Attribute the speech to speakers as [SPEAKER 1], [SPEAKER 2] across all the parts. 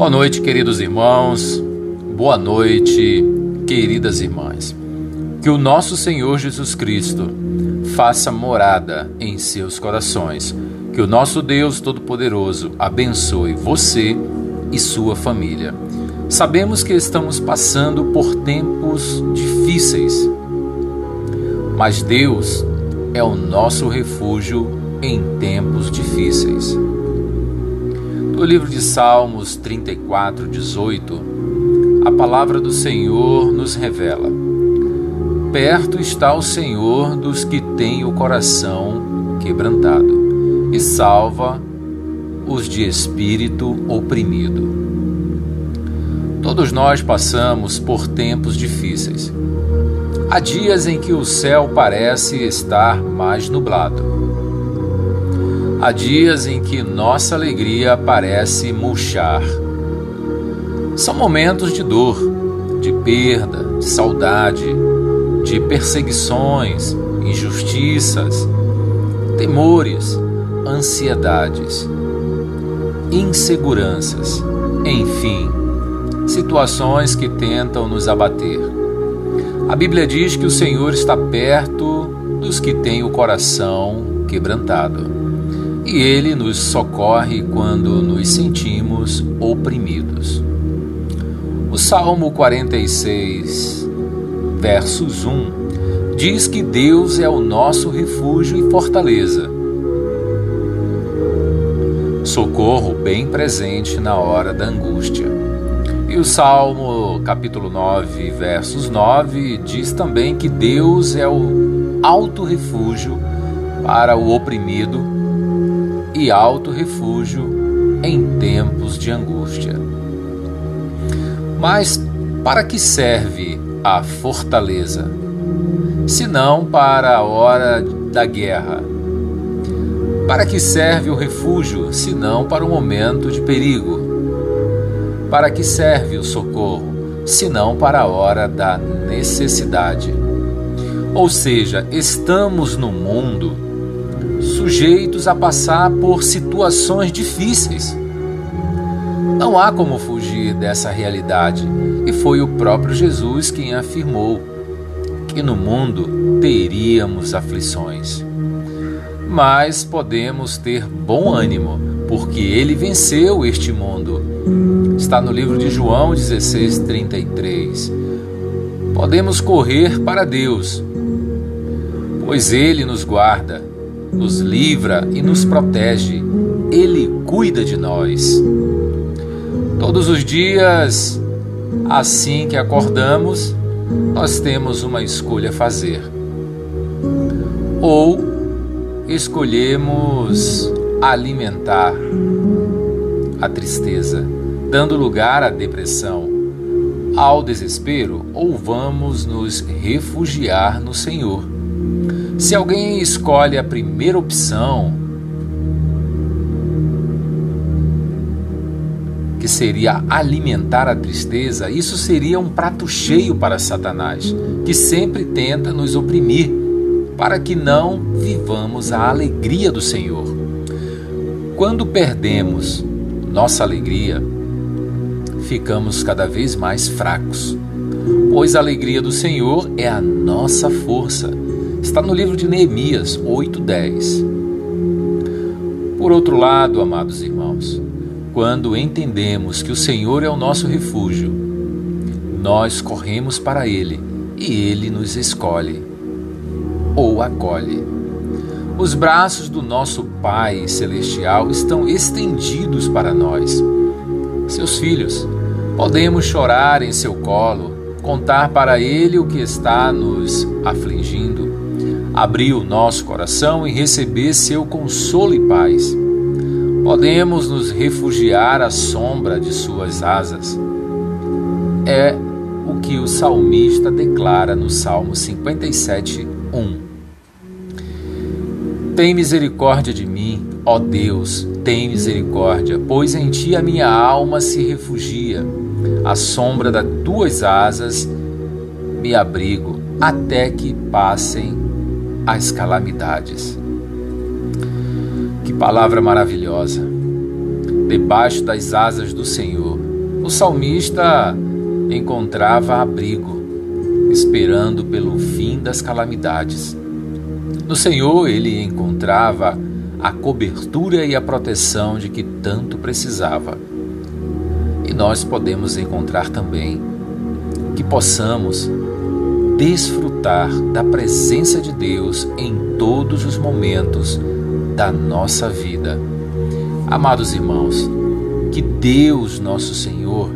[SPEAKER 1] Boa noite, queridos irmãos. Boa noite, queridas irmãs. Que o nosso Senhor Jesus Cristo faça morada em seus corações. Que o nosso Deus Todo-Poderoso abençoe você e sua família. Sabemos que estamos passando por tempos difíceis, mas Deus é o nosso refúgio em tempos difíceis. No livro de Salmos 34, 18, a palavra do Senhor nos revela: Perto está o Senhor dos que têm o coração quebrantado e salva os de espírito oprimido. Todos nós passamos por tempos difíceis. Há dias em que o céu parece estar mais nublado Há dias em que nossa alegria parece murchar. São momentos de dor, de perda, de saudade, de perseguições, injustiças, temores, ansiedades, inseguranças, enfim, situações que tentam nos abater. A Bíblia diz que o Senhor está perto dos que têm o coração quebrantado e Ele nos socorre quando nos sentimos oprimidos. O Salmo 46, versos 1, diz que Deus é o nosso refúgio e fortaleza, socorro bem presente na hora da angústia. E o Salmo capítulo 9, versos 9, diz também que Deus é o alto refúgio para o oprimido e alto refúgio em tempos de angústia. Mas para que serve a fortaleza? Se não para a hora da guerra? Para que serve o refúgio, se não para o momento de perigo? Para que serve o socorro, se não para a hora da necessidade? Ou seja, estamos no mundo sujeitos a passar por situações difíceis. Não há como fugir dessa realidade, e foi o próprio Jesus quem afirmou que no mundo teríamos aflições. Mas podemos ter bom ânimo, porque ele venceu este mundo. Está no livro de João 16:33. Podemos correr para Deus, pois ele nos guarda nos livra e nos protege. Ele cuida de nós. Todos os dias, assim que acordamos, nós temos uma escolha a fazer. Ou escolhemos alimentar a tristeza, dando lugar à depressão, ao desespero, ou vamos nos refugiar no Senhor se alguém escolhe a primeira opção, que seria alimentar a tristeza, isso seria um prato cheio para Satanás, que sempre tenta nos oprimir, para que não vivamos a alegria do Senhor. Quando perdemos nossa alegria, ficamos cada vez mais fracos, pois a alegria do Senhor é a nossa força Está no livro de Neemias 8:10. Por outro lado, amados irmãos, quando entendemos que o Senhor é o nosso refúgio, nós corremos para Ele e Ele nos escolhe ou acolhe. Os braços do nosso Pai Celestial estão estendidos para nós, seus filhos. Podemos chorar em seu colo, contar para Ele o que está nos afligindo abrir o nosso coração e receber seu consolo e paz. Podemos nos refugiar à sombra de suas asas. É o que o salmista declara no Salmo 57, 1. Tem misericórdia de mim, ó Deus, tem misericórdia, pois em ti a minha alma se refugia. À sombra das tuas asas me abrigo, até que passem as calamidades. Que palavra maravilhosa! Debaixo das asas do Senhor o salmista encontrava abrigo, esperando pelo fim das calamidades. No Senhor ele encontrava a cobertura e a proteção de que tanto precisava. E nós podemos encontrar também que possamos desfrutar da presença de Deus em todos os momentos da nossa vida. Amados irmãos, que Deus, nosso Senhor,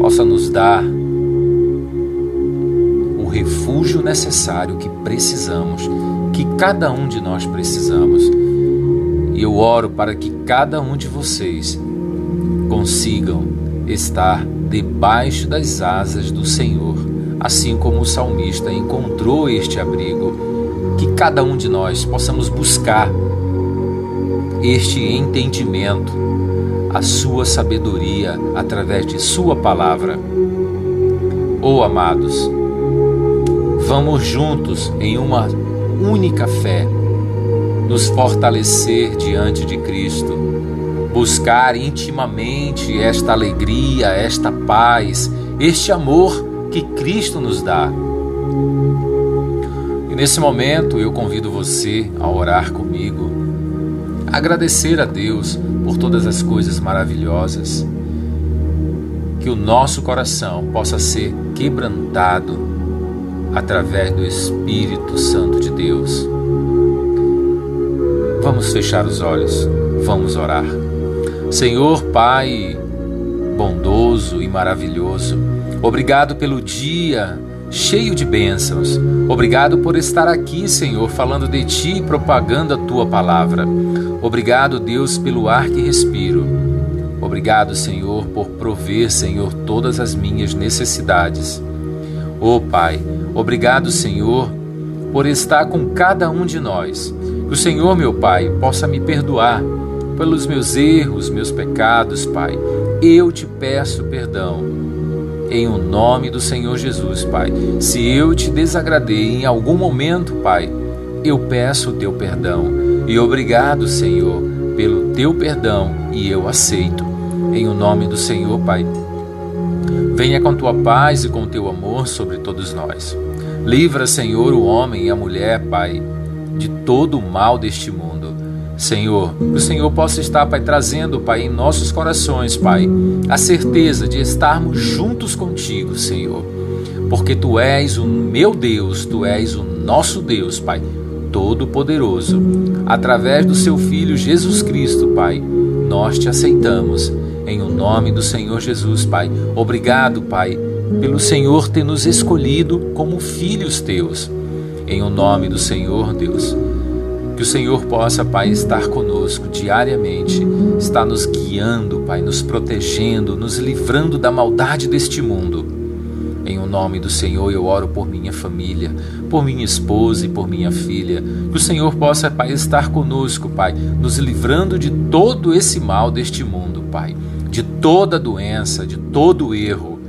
[SPEAKER 1] possa nos dar o refúgio necessário que precisamos, que cada um de nós precisamos. E eu oro para que cada um de vocês consigam estar debaixo das asas do Senhor, assim como o salmista encontrou este abrigo, que cada um de nós possamos buscar este entendimento, a sua sabedoria através de sua palavra. Oh, amados, vamos juntos em uma única fé nos fortalecer diante de Cristo buscar intimamente esta alegria, esta paz, este amor que Cristo nos dá. E nesse momento eu convido você a orar comigo, agradecer a Deus por todas as coisas maravilhosas, que o nosso coração possa ser quebrantado através do Espírito Santo de Deus. Vamos fechar os olhos, vamos orar. Senhor Pai bondoso e maravilhoso, obrigado pelo dia cheio de bênçãos. Obrigado por estar aqui, Senhor, falando de Ti e propagando a Tua palavra. Obrigado, Deus, pelo ar que respiro. Obrigado, Senhor, por prover, Senhor, todas as minhas necessidades. Oh Pai, obrigado, Senhor, por estar com cada um de nós. Que o Senhor, meu Pai, possa me perdoar pelos meus erros, meus pecados, Pai. Eu te peço perdão. Em o nome do Senhor Jesus, Pai. Se eu te desagradei em algum momento, Pai, eu peço o teu perdão. E obrigado, Senhor, pelo teu perdão e eu aceito. Em o nome do Senhor, Pai. Venha com tua paz e com teu amor sobre todos nós. Livra, Senhor, o homem e a mulher, Pai, de todo o mal deste mundo Senhor, que o Senhor possa estar, Pai, trazendo, Pai, em nossos corações, Pai, a certeza de estarmos juntos contigo, Senhor. Porque Tu és o meu Deus, Tu és o nosso Deus, Pai, Todo-Poderoso. Através do Seu Filho Jesus Cristo, Pai, nós te aceitamos. Em o nome do Senhor Jesus, Pai. Obrigado, Pai, pelo Senhor ter nos escolhido como filhos Teus. Em o nome do Senhor, Deus. Que o Senhor possa, Pai, estar conosco diariamente, estar nos guiando, Pai, nos protegendo, nos livrando da maldade deste mundo. Em o nome do Senhor eu oro por minha família, por minha esposa e por minha filha. Que o Senhor possa, Pai, estar conosco, Pai, nos livrando de todo esse mal deste mundo, Pai, de toda doença, de todo erro.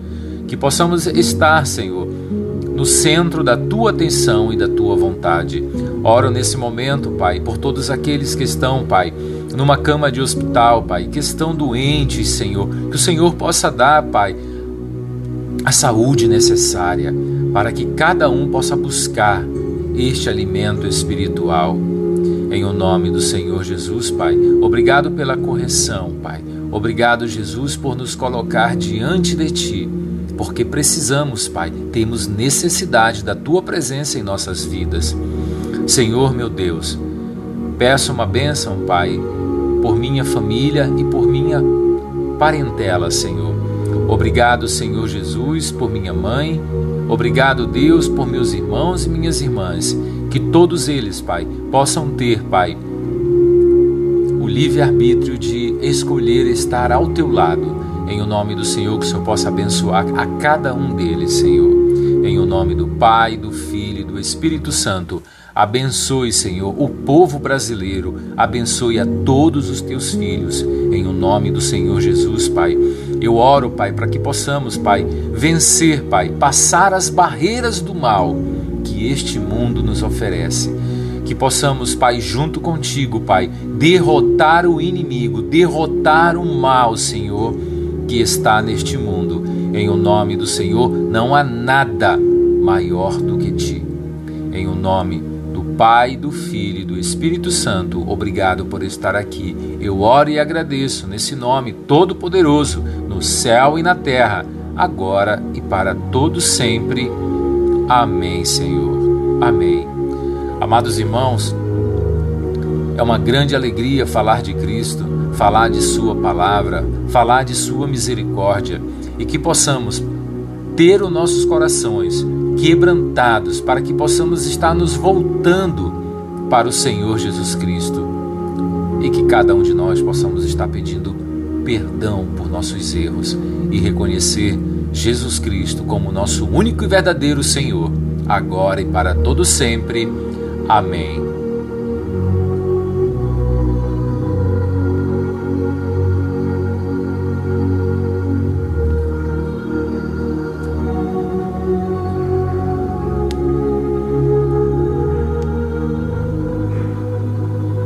[SPEAKER 1] Que possamos estar, Senhor, no centro da tua atenção e da tua vontade. Oro nesse momento, Pai, por todos aqueles que estão, Pai, numa cama de hospital, Pai, que estão doentes, Senhor. Que o Senhor possa dar, Pai, a saúde necessária para que cada um possa buscar este alimento espiritual. Em o nome do Senhor Jesus, Pai. Obrigado pela correção, Pai. Obrigado, Jesus, por nos colocar diante de Ti porque precisamos, Pai, temos necessidade da tua presença em nossas vidas. Senhor, meu Deus, peço uma bênção, Pai, por minha família e por minha parentela, Senhor. Obrigado, Senhor Jesus, por minha mãe. Obrigado, Deus, por meus irmãos e minhas irmãs. Que todos eles, Pai, possam ter, Pai, o livre-arbítrio de escolher estar ao teu lado em o nome do Senhor, que o Senhor possa abençoar a cada um deles, Senhor. Em o nome do Pai, do Filho e do Espírito Santo. Abençoe, Senhor, o povo brasileiro. Abençoe a todos os teus filhos. Em o nome do Senhor Jesus, Pai. Eu oro, Pai, para que possamos, Pai, vencer, Pai, passar as barreiras do mal que este mundo nos oferece Que possamos, Pai, junto contigo, Pai, derrotar o inimigo, derrotar o mal, Senhor, que está neste mundo. Em o nome do Senhor não há nada maior do que ti. Em o nome do Pai, do Filho e do Espírito Santo, obrigado por estar aqui. Eu oro e agradeço nesse nome todo-poderoso, no céu e na terra, agora e para todos sempre. Amém, Senhor. Amém. Amados irmãos, é uma grande alegria falar de Cristo, falar de Sua palavra, falar de Sua misericórdia e que possamos ter os nossos corações quebrantados para que possamos estar nos voltando para o Senhor Jesus Cristo e que cada um de nós possamos estar pedindo perdão por nossos erros e reconhecer Jesus Cristo como nosso único e verdadeiro Senhor, agora e para todo sempre. Amém.